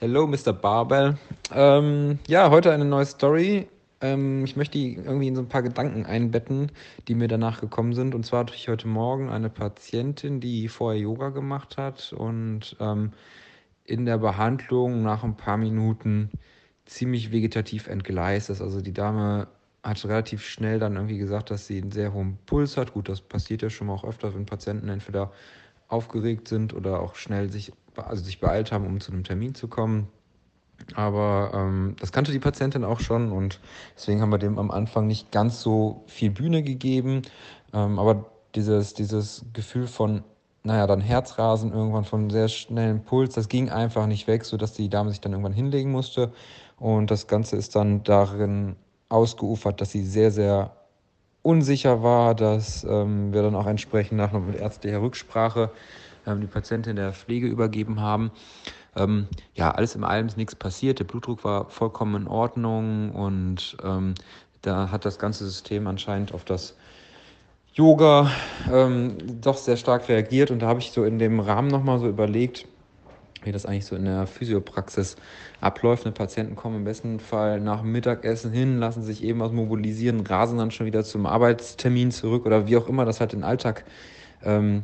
Hello, Mr. Barbell. Ähm, ja, heute eine neue Story. Ähm, ich möchte die irgendwie in so ein paar Gedanken einbetten, die mir danach gekommen sind. Und zwar hatte ich heute Morgen eine Patientin, die vorher Yoga gemacht hat und ähm, in der Behandlung nach ein paar Minuten ziemlich vegetativ entgleist ist. Also die Dame hat relativ schnell dann irgendwie gesagt, dass sie einen sehr hohen Puls hat. Gut, das passiert ja schon mal auch öfter, wenn Patienten entweder aufgeregt sind oder auch schnell sich, also sich beeilt haben, um zu einem Termin zu kommen. Aber ähm, das kannte die Patientin auch schon und deswegen haben wir dem am Anfang nicht ganz so viel Bühne gegeben. Ähm, aber dieses, dieses Gefühl von, naja, dann Herzrasen irgendwann von sehr schnellem Puls, das ging einfach nicht weg, sodass die Dame sich dann irgendwann hinlegen musste. Und das Ganze ist dann darin ausgeufert, dass sie sehr, sehr unsicher war, dass ähm, wir dann auch entsprechend nach mit ärztlicher Rücksprache ähm, die Patientin der Pflege übergeben haben. Ähm, ja, alles in allem ist nichts passiert. Der Blutdruck war vollkommen in Ordnung und ähm, da hat das ganze System anscheinend auf das Yoga ähm, doch sehr stark reagiert und da habe ich so in dem Rahmen nochmal so überlegt, wie das eigentlich so in der Physiopraxis abläuft. Ne, Patienten kommen im besten Fall nach Mittagessen hin, lassen sich eben was mobilisieren, rasen dann schon wieder zum Arbeitstermin zurück oder wie auch immer das halt in den Alltag ähm,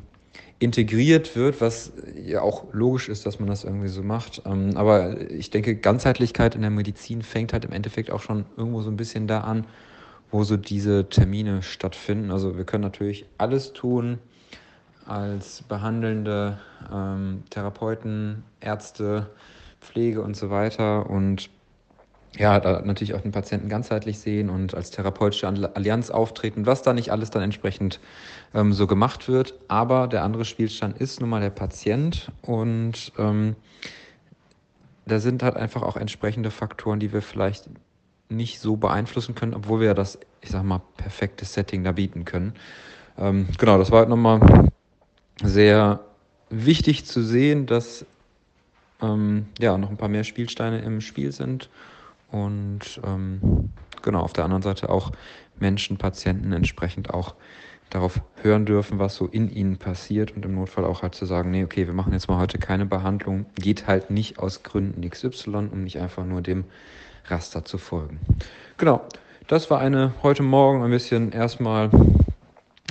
integriert wird, was ja auch logisch ist, dass man das irgendwie so macht. Ähm, aber ich denke, Ganzheitlichkeit in der Medizin fängt halt im Endeffekt auch schon irgendwo so ein bisschen da an, wo so diese Termine stattfinden. Also wir können natürlich alles tun, als behandelnde ähm, Therapeuten, Ärzte, Pflege und so weiter und ja, da natürlich auch den Patienten ganzheitlich sehen und als therapeutische Allianz auftreten, was da nicht alles dann entsprechend ähm, so gemacht wird. Aber der andere Spielstand ist nun mal der Patient und ähm, da sind halt einfach auch entsprechende Faktoren, die wir vielleicht nicht so beeinflussen können, obwohl wir ja das, ich sag mal, perfekte Setting da bieten können. Ähm, genau, das war halt nochmal sehr wichtig zu sehen, dass ähm, ja noch ein paar mehr Spielsteine im Spiel sind und ähm, genau auf der anderen Seite auch Menschen, Patienten entsprechend auch darauf hören dürfen, was so in ihnen passiert und im Notfall auch halt zu sagen, nee, okay, wir machen jetzt mal heute keine Behandlung, geht halt nicht aus Gründen XY, um nicht einfach nur dem Raster zu folgen. Genau, das war eine heute Morgen ein bisschen erstmal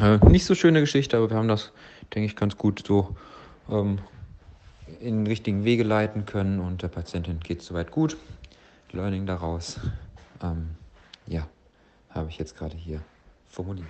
äh, nicht so schöne Geschichte, aber wir haben das denke ich, ganz gut so ähm, in den richtigen Wege leiten können und der Patientin geht es soweit gut. Learning daraus, ähm, ja, habe ich jetzt gerade hier formuliert.